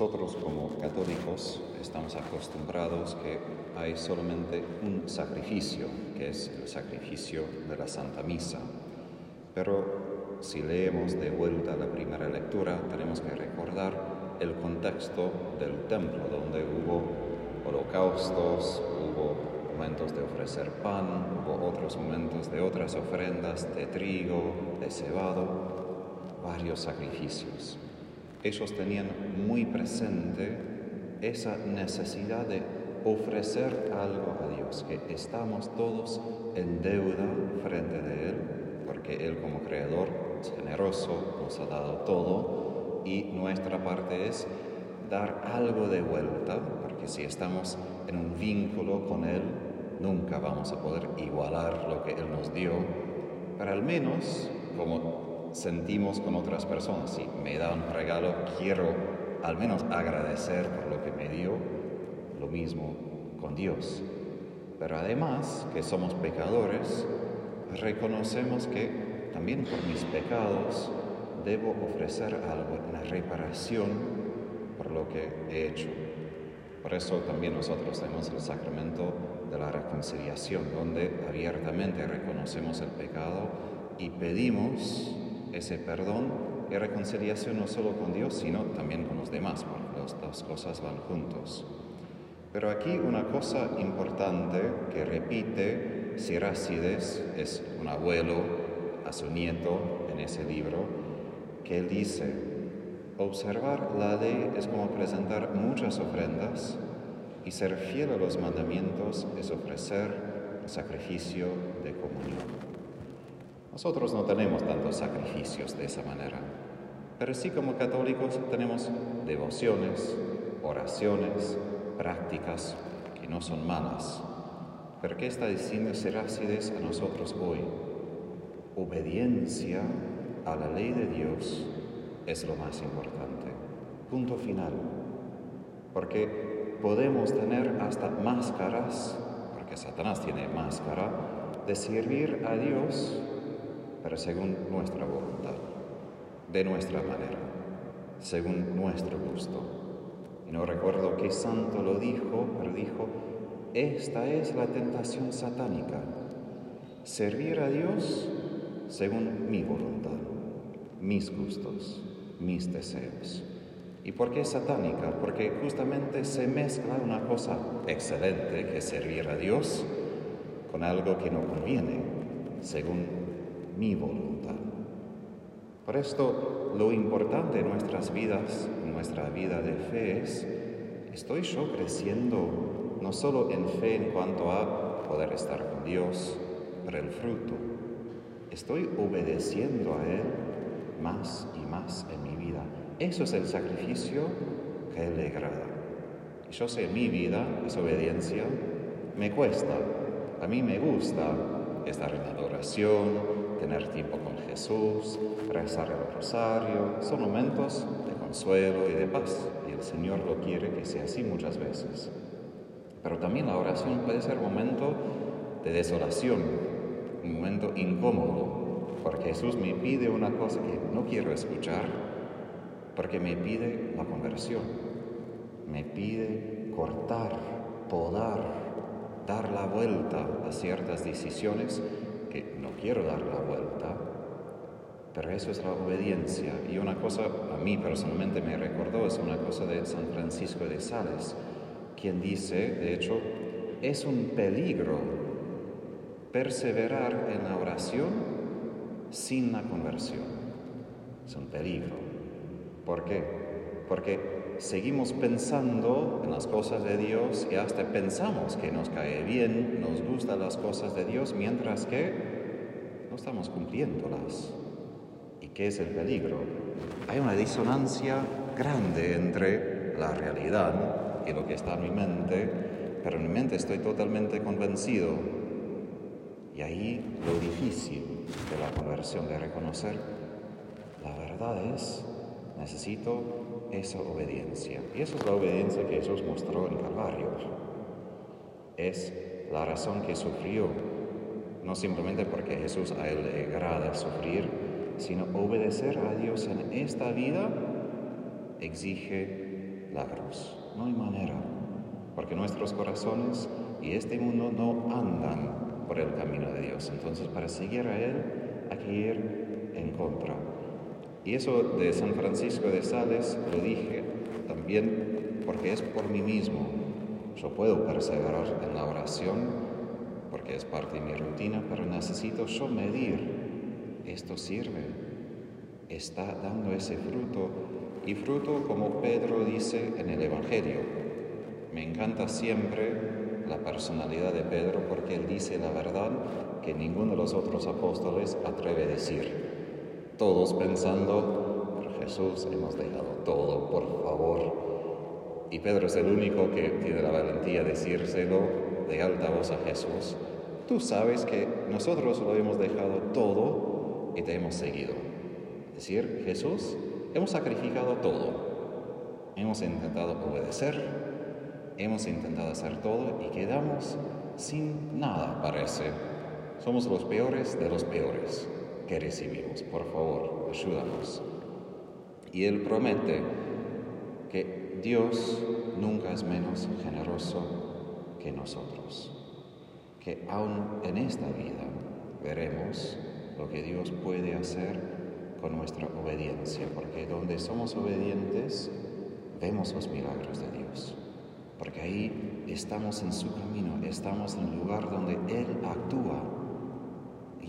Nosotros como católicos estamos acostumbrados que hay solamente un sacrificio, que es el sacrificio de la Santa Misa. Pero si leemos de vuelta la primera lectura, tenemos que recordar el contexto del templo, donde hubo holocaustos, hubo momentos de ofrecer pan, hubo otros momentos de otras ofrendas de trigo, de cebado, varios sacrificios ellos tenían muy presente esa necesidad de ofrecer algo a Dios, que estamos todos en deuda frente de Él, porque Él como creador es generoso, nos ha dado todo y nuestra parte es dar algo de vuelta, porque si estamos en un vínculo con Él, nunca vamos a poder igualar lo que Él nos dio, pero al menos como sentimos con otras personas. Si me da un regalo, quiero al menos agradecer por lo que me dio, lo mismo con Dios. Pero además que somos pecadores, reconocemos que también por mis pecados debo ofrecer algo, una reparación por lo que he hecho. Por eso también nosotros tenemos el sacramento de la reconciliación, donde abiertamente reconocemos el pecado y pedimos ese perdón y reconciliación no solo con Dios, sino también con los demás, porque las dos cosas van juntos. Pero aquí una cosa importante que repite Sirácides, es un abuelo a su nieto en ese libro, que él dice, observar la ley es como presentar muchas ofrendas y ser fiel a los mandamientos es ofrecer el sacrificio de comunión. Nosotros no tenemos tantos sacrificios de esa manera, pero sí como católicos tenemos devociones, oraciones, prácticas que no son malas. Pero ¿qué está diciendo Serácides a nosotros hoy? Obediencia a la ley de Dios es lo más importante. Punto final. Porque podemos tener hasta máscaras, porque Satanás tiene máscara, de servir a Dios pero según nuestra voluntad, de nuestra manera, según nuestro gusto. Y no recuerdo qué santo lo dijo, pero dijo, esta es la tentación satánica, servir a Dios según mi voluntad, mis gustos, mis deseos. ¿Y por qué satánica? Porque justamente se mezcla una cosa excelente, que es servir a Dios, con algo que no conviene, según mi voluntad. Por esto, lo importante en nuestras vidas, en nuestra vida de fe es, ¿estoy yo creciendo no solo en fe en cuanto a poder estar con Dios, pero el fruto? ¿Estoy obedeciendo a Él más y más en mi vida? Eso es el sacrificio que Él le agrada. Yo sé, mi vida, esa obediencia, me cuesta. A mí me gusta estar en adoración, tener tiempo con Jesús, rezar el rosario, son momentos de consuelo y de paz. Y el Señor lo quiere que sea así muchas veces. Pero también la oración puede ser momento de desolación, un momento incómodo, porque Jesús me pide una cosa que no quiero escuchar, porque me pide la conversión, me pide cortar, podar, dar la vuelta a ciertas decisiones que no quiero dar la vuelta, pero eso es la obediencia. Y una cosa a mí personalmente me recordó, es una cosa de San Francisco de Sales, quien dice, de hecho, es un peligro perseverar en la oración sin la conversión. Es un peligro. ¿Por qué? Porque seguimos pensando en las cosas de Dios y hasta pensamos que nos cae bien, nos gustan las cosas de Dios, mientras que no estamos cumpliéndolas. ¿Y qué es el peligro? Hay una disonancia grande entre la realidad y lo que está en mi mente, pero en mi mente estoy totalmente convencido. Y ahí lo difícil de la conversión, de reconocer, la verdad es, necesito esa obediencia. Y esa es la obediencia que Jesús mostró en Calvario. Es la razón que sufrió no simplemente porque Jesús a él le agrada sufrir, sino obedecer a Dios en esta vida exige la cruz. No hay manera, porque nuestros corazones y este mundo no andan por el camino de Dios. Entonces, para seguir a Él hay que ir en contra. Y eso de San Francisco de Sales lo dije también porque es por mí mismo. Yo puedo perseverar en la oración porque es parte de mi rutina, pero necesito yo medir. Esto sirve, está dando ese fruto y fruto como Pedro dice en el Evangelio. Me encanta siempre la personalidad de Pedro porque él dice la verdad que ninguno de los otros apóstoles atreve a decir. Todos pensando, pero Jesús hemos dejado todo, por favor. Y Pedro es el único que tiene la valentía de decírselo de alta voz a Jesús. Tú sabes que nosotros lo hemos dejado todo y te hemos seguido. Es decir, Jesús, hemos sacrificado todo. Hemos intentado obedecer, hemos intentado hacer todo y quedamos sin nada, parece. Somos los peores de los peores recibimos. Por favor, ayúdanos. Y Él promete que Dios nunca es menos generoso que nosotros. Que aún en esta vida veremos lo que Dios puede hacer con nuestra obediencia, porque donde somos obedientes vemos los milagros de Dios, porque ahí estamos en su camino, estamos en el lugar donde Él actúa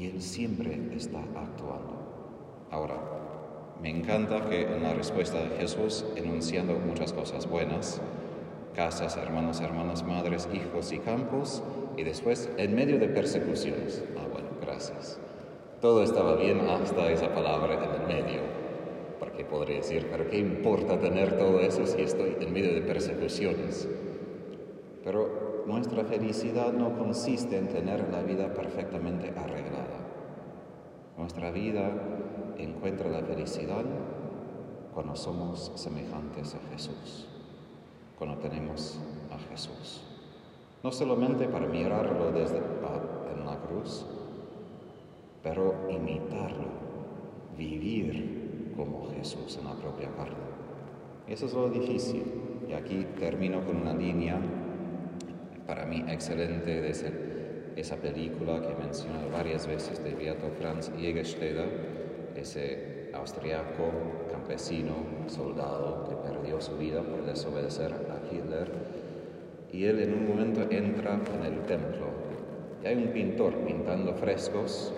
y Él siempre está actuando. Ahora, me encanta que en la respuesta de Jesús, enunciando muchas cosas buenas, casas, hermanos, hermanas, madres, hijos y campos, y después en medio de persecuciones. Ah, bueno, gracias. Todo estaba bien hasta esa palabra en el medio, porque podría decir, pero ¿qué importa tener todo eso si estoy en medio de persecuciones? Pero nuestra felicidad no consiste en tener la vida perfectamente arreglada. Nuestra vida encuentra la felicidad cuando somos semejantes a Jesús, cuando tenemos a Jesús. No solamente para mirarlo desde en la cruz, pero imitarlo, vivir como Jesús en la propia carne. Eso es lo difícil. Y aquí termino con una línea para mí excelente esa película que he mencionado varias veces de Beato Franz Jägersteder, ese austriaco campesino, soldado que perdió su vida por desobedecer a Hitler. Y él en un momento entra en el templo y hay un pintor pintando frescos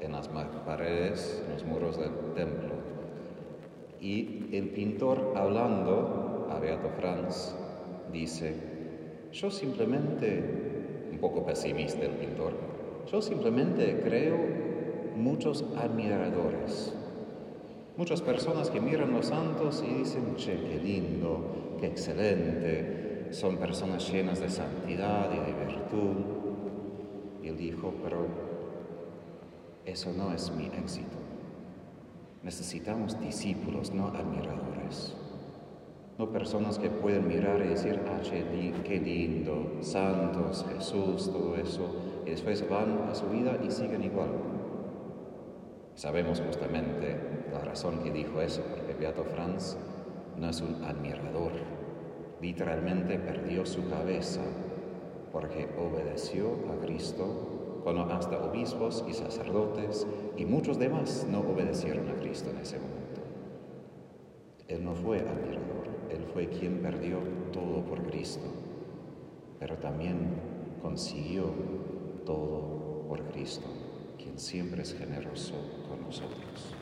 en las paredes, en los muros del templo. Y el pintor hablando a Beato Franz dice, yo simplemente, un poco pesimista el pintor, yo simplemente creo muchos admiradores, muchas personas que miran los santos y dicen, che, qué lindo, qué excelente, son personas llenas de santidad y de virtud. Y él dijo, pero eso no es mi éxito. Necesitamos discípulos, no admiradores. No personas que pueden mirar y decir, ah, qué lindo, santos, Jesús, todo eso, y después van a su vida y siguen igual. Sabemos justamente la razón que dijo eso, porque Beato Franz no es un admirador, literalmente perdió su cabeza porque obedeció a Cristo cuando hasta obispos y sacerdotes y muchos demás no obedecieron a Cristo en ese momento. Él no fue admirador, Él fue quien perdió todo por Cristo, pero también consiguió todo por Cristo, quien siempre es generoso con nosotros.